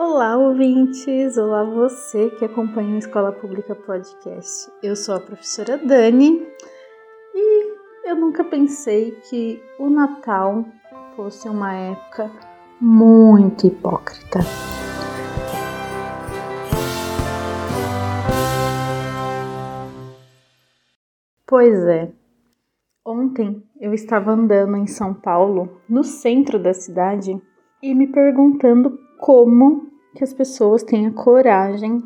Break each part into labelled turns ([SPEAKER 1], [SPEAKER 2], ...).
[SPEAKER 1] Olá, ouvintes! Olá, você que acompanha o Escola Pública Podcast. Eu sou a professora Dani e eu nunca pensei que o Natal fosse uma época muito hipócrita. Pois é, ontem eu estava andando em São Paulo, no centro da cidade, e me perguntando como que as pessoas a coragem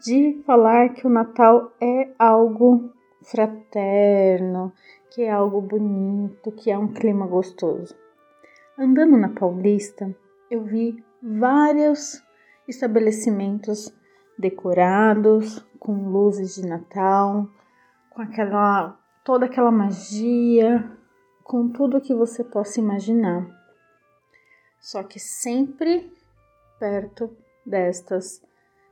[SPEAKER 1] de falar que o Natal é algo fraterno, que é algo bonito, que é um clima gostoso. Andando na Paulista, eu vi vários estabelecimentos decorados com luzes de Natal, com aquela toda aquela magia, com tudo que você possa imaginar. Só que sempre perto destas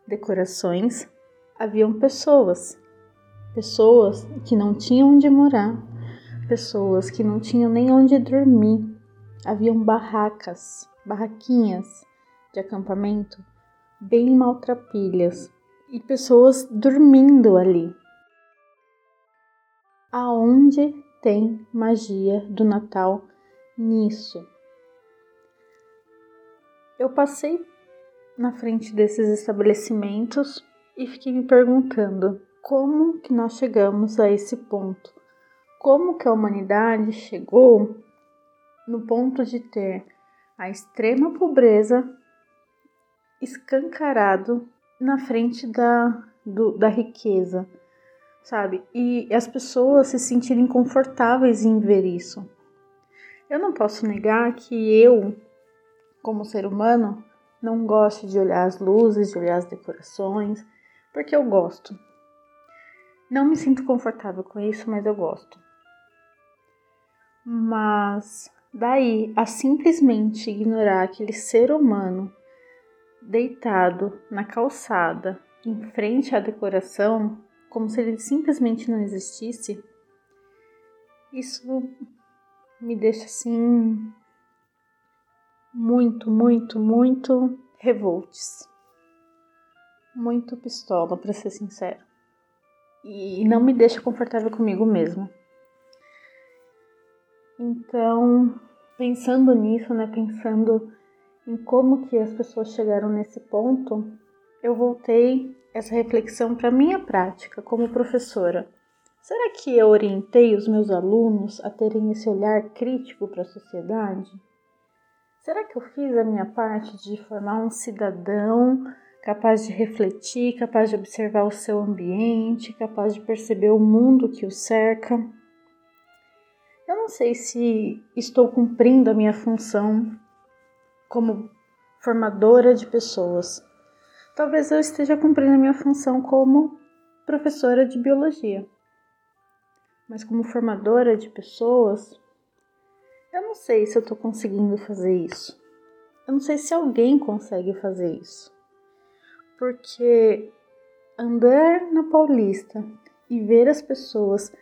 [SPEAKER 1] decorações haviam pessoas, pessoas que não tinham onde morar, pessoas que não tinham nem onde dormir. Haviam barracas, barraquinhas de acampamento bem maltrapilhas e pessoas dormindo ali. Aonde tem magia do Natal nisso? Eu passei na frente desses estabelecimentos e fiquei me perguntando como que nós chegamos a esse ponto? Como que a humanidade chegou no ponto de ter a extrema pobreza escancarado na frente da, do, da riqueza, sabe? E as pessoas se sentirem confortáveis em ver isso. Eu não posso negar que eu como ser humano, não gosto de olhar as luzes, de olhar as decorações, porque eu gosto. Não me sinto confortável com isso, mas eu gosto. Mas daí a simplesmente ignorar aquele ser humano deitado na calçada em frente à decoração, como se ele simplesmente não existisse, isso me deixa assim muito, muito, muito revoltes. Muito pistola, para ser sincero. E não me deixa confortável comigo mesmo. Então, pensando nisso, né, pensando em como que as pessoas chegaram nesse ponto, eu voltei essa reflexão para minha prática como professora. Será que eu orientei os meus alunos a terem esse olhar crítico para a sociedade? Será que eu fiz a minha parte de formar um cidadão capaz de refletir, capaz de observar o seu ambiente, capaz de perceber o mundo que o cerca? Eu não sei se estou cumprindo a minha função como formadora de pessoas. Talvez eu esteja cumprindo a minha função como professora de biologia. Mas como formadora de pessoas, não sei se eu tô conseguindo fazer isso. Eu não sei se alguém consegue fazer isso. Porque andar na Paulista e ver as pessoas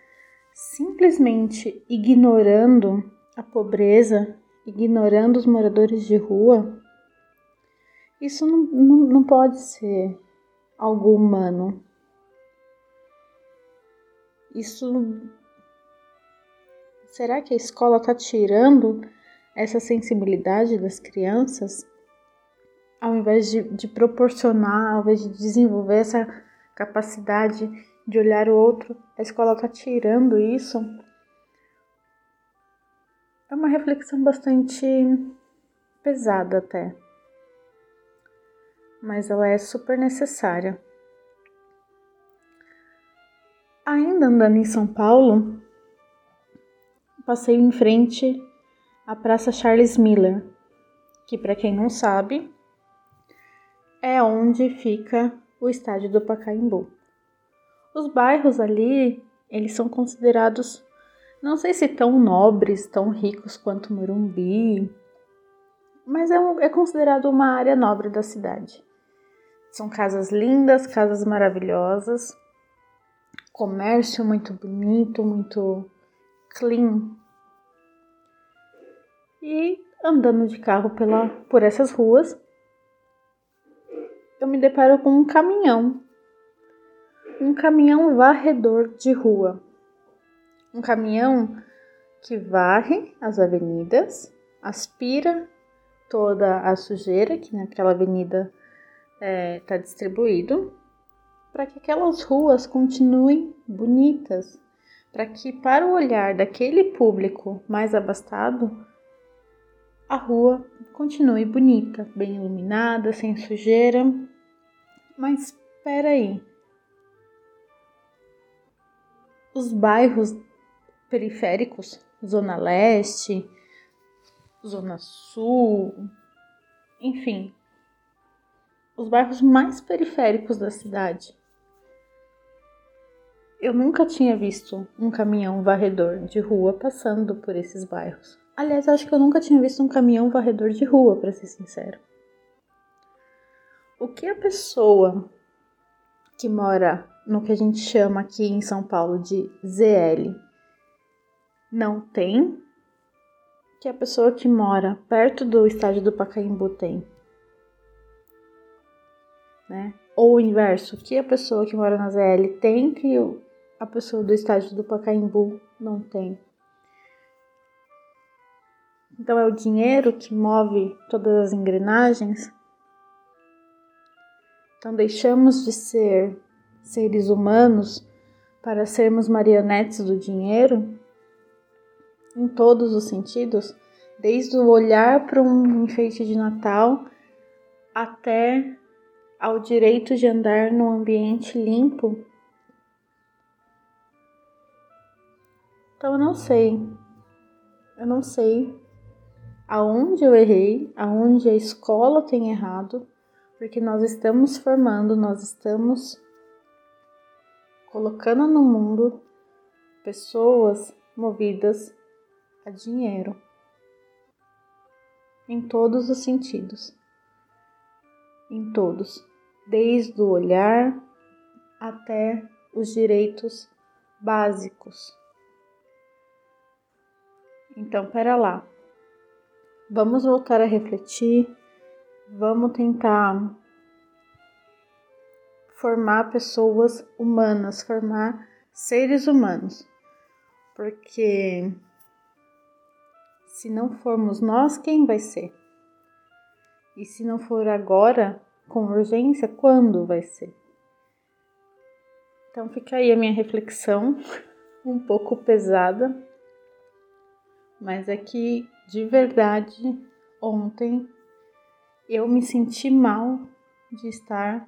[SPEAKER 1] simplesmente ignorando a pobreza, ignorando os moradores de rua, isso não, não, não pode ser algo humano. Isso Será que a escola está tirando essa sensibilidade das crianças? Ao invés de, de proporcionar, ao invés de desenvolver essa capacidade de olhar o outro, a escola está tirando isso? É uma reflexão bastante pesada até, mas ela é super necessária. Ainda andando em São Paulo, passei em frente à Praça Charles Miller, que para quem não sabe, é onde fica o estádio do Pacaembu. Os bairros ali, eles são considerados, não sei se tão nobres, tão ricos quanto Morumbi, mas é, um, é considerado uma área nobre da cidade. São casas lindas, casas maravilhosas, comércio muito bonito, muito E andando de carro pela, por essas ruas, eu me deparo com um caminhão. Um caminhão varredor de rua. Um caminhão que varre as avenidas, aspira toda a sujeira que naquela avenida está é, tá distribuído, para que aquelas ruas continuem bonitas, para que para o olhar daquele público mais abastado, a rua continue bonita, bem iluminada, sem sujeira. Mas espera aí. Os bairros periféricos, Zona Leste, Zona Sul, enfim, os bairros mais periféricos da cidade. Eu nunca tinha visto um caminhão varredor de rua passando por esses bairros. Aliás, acho que eu nunca tinha visto um caminhão varredor de rua, para ser sincero. O que a pessoa que mora no que a gente chama aqui em São Paulo de ZL não tem, que a pessoa que mora perto do estádio do Pacaembu tem. Né? Ou o inverso, que a pessoa que mora na ZL tem que a pessoa do estádio do Pacaembu não tem. Então é o dinheiro que move todas as engrenagens. Então deixamos de ser seres humanos para sermos marionetes do dinheiro em todos os sentidos, desde o olhar para um enfeite de Natal até ao direito de andar num ambiente limpo. Então eu não sei. Eu não sei aonde eu errei, aonde a escola tem errado, porque nós estamos formando, nós estamos colocando no mundo pessoas movidas a dinheiro em todos os sentidos. Em todos, desde o olhar até os direitos básicos. Então, pera lá. Vamos voltar a refletir, vamos tentar formar pessoas humanas, formar seres humanos. Porque se não formos nós, quem vai ser? E se não for agora, com urgência, quando vai ser? Então fica aí a minha reflexão, um pouco pesada, mas é que de verdade, ontem eu me senti mal de estar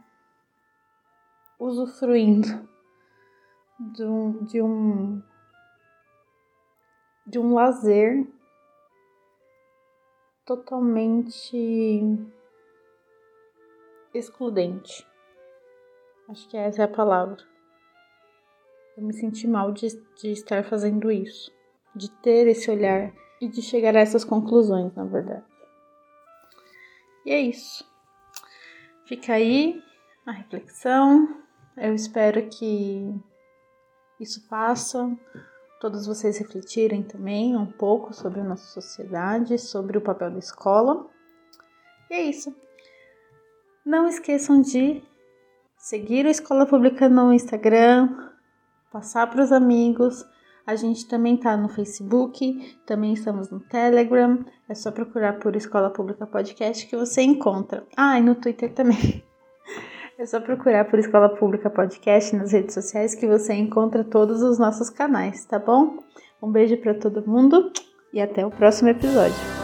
[SPEAKER 1] usufruindo de um, de um, de um lazer totalmente excludente. Acho que essa é a palavra. Eu me senti mal de, de estar fazendo isso, de ter esse olhar e de chegar a essas conclusões, na verdade. E é isso. Fica aí a reflexão. Eu espero que isso faça todos vocês refletirem também um pouco sobre a nossa sociedade, sobre o papel da escola. E é isso. Não esqueçam de seguir a Escola Pública no Instagram, passar para os amigos a gente também tá no Facebook, também estamos no Telegram. É só procurar por Escola Pública Podcast que você encontra. Ah, e no Twitter também. É só procurar por Escola Pública Podcast nas redes sociais que você encontra todos os nossos canais, tá bom? Um beijo para todo mundo e até o próximo episódio.